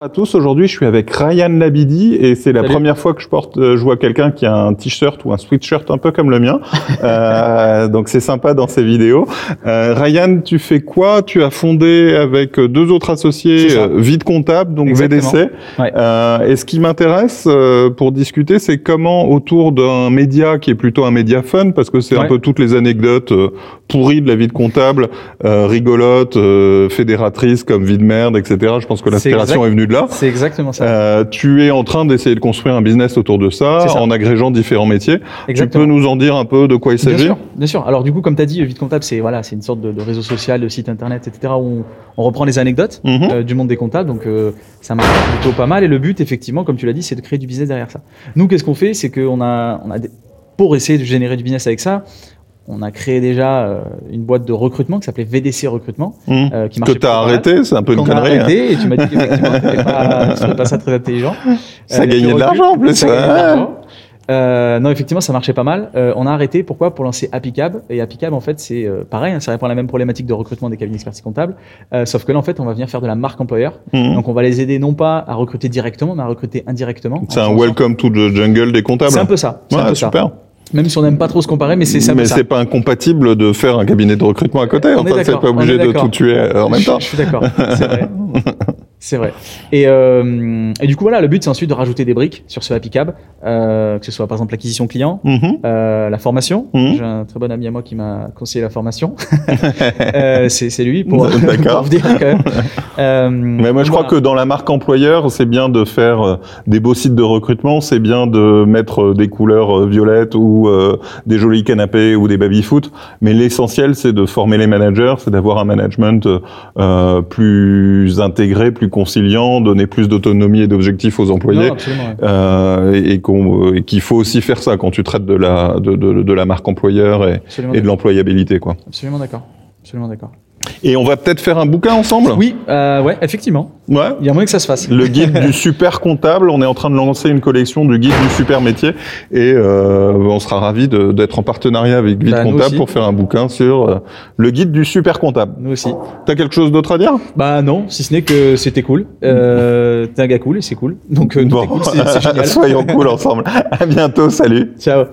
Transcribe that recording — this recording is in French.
à tous, aujourd'hui je suis avec Ryan Labidi et c'est la première fois que je porte, euh, je vois quelqu'un qui a un t-shirt ou un sweatshirt un peu comme le mien, euh, donc c'est sympa dans ces vidéos. Euh, Ryan, tu fais quoi? Tu as fondé avec deux autres associés euh, Vide Comptable, donc Exactement. VDC. Ouais. Euh, et ce qui m'intéresse euh, pour discuter, c'est comment autour d'un média qui est plutôt un média fun, parce que c'est un peu toutes les anecdotes euh, pourries de la vie de comptable, euh, rigolotes, euh, fédératrices comme vie de merde, etc. Je pense que l'inspiration est venue C'est exactement ça. Euh, tu es en train d'essayer de construire un business autour de ça, en agrégeant différents métiers. Exactement. Tu peux nous en dire un peu de quoi il Bien s'agit sûr, bien sûr. Alors du coup, comme tu as dit, Vite Comptable, c'est voilà, c'est une sorte de, de réseau social, de site internet, etc. où on, on reprend les anecdotes Mhm. euh, du monde des comptables. Donc euh, ça marche plutôt pas mal. Et le but, effectivement, comme tu l'as dit, c'est de créer du business derrière ça. Nous, qu'est-ce qu'on fait? C'est qu'on a, on a des- pour essayer de générer du business avec ça, on a créé déjà euh, une boîte de recrutement qui s'appelait VDC Recrutement, Mhm. euh, qui Que tu as arrêté, c'est un peu une connerie. hein. arrêté, et tu m'as dit qu'effectivement, c'était pas, pas ça très intelligent. Ça Euh, gagnait tu de l'argent, en plus, Ça l'argent. Euh, non, effectivement, ça marchait pas mal. Euh, on a arrêté. Pourquoi? Pour lancer Appicab. Et Appicab, en fait, c'est euh, pareil. hein, ça répond à la même problématique de recrutement des cabinets d'expertise comptable. Euh, sauf que là, en fait, on va venir faire de la marque employeur. Mhm. Donc, on va les aider non pas à recruter directement, mais à recruter indirectement. C'est un welcome to the jungle des comptables. C'est un peu ça. C'est Ouais, un peu ça. Même si on n'aime pas trop se comparer, mais c'est peu Mais ça. c'est pas incompatible de faire un cabinet de recrutement à côté. On Enfin, c'est pas obligé de tout tuer euh, en même Je- temps. Je, suis d'accord. C'est vrai. Et, euh, et du coup, voilà, le but, c'est ensuite de rajouter des briques sur ce Happy Cab, euh, que ce soit par exemple l'acquisition client. Euh, la formation. Mhm. J'ai un très bon ami à moi qui m'a conseillé la formation. c'est lui pour, pour vous dire quand même. Mais moi, je crois que dans la marque employeur, c'est bien de faire des beaux sites de recrutement, c'est bien de mettre des couleurs violettes ou des jolis canapés ou des baby-foot. Mais l'essentiel, c'est de former les managers, c'est d'avoir un management plus intégré, plus conciliant, donner plus d'autonomie et d'objectifs aux employés. Non. Euh, et et qu'il faut aussi faire ça quand tu traites de la, de, de, de la marque employeur et, et de l'employabilité. quoi. Absolument d'accord. Absolument d'accord. Et on va peut-être faire un bouquin ensemble? Oui, euh, ouais, effectivement. Ouais. Il y a moyen que ça se fasse. Le guide du super comptable, on est en train de lancer une collection du guide du super métier et euh, on sera ravis d'être en partenariat avec Vite Bah, Comptable pour faire un bouquin sur euh, le guide du super comptable. Nous aussi. T'as quelque chose d'autre à dire? Bah non, si ce n'est que c'était cool. Euh, T'es un gars cool et c'est cool. Donc euh, cool, c'est c'est génial. soyons cool ensemble. À bientôt, salut. Ciao.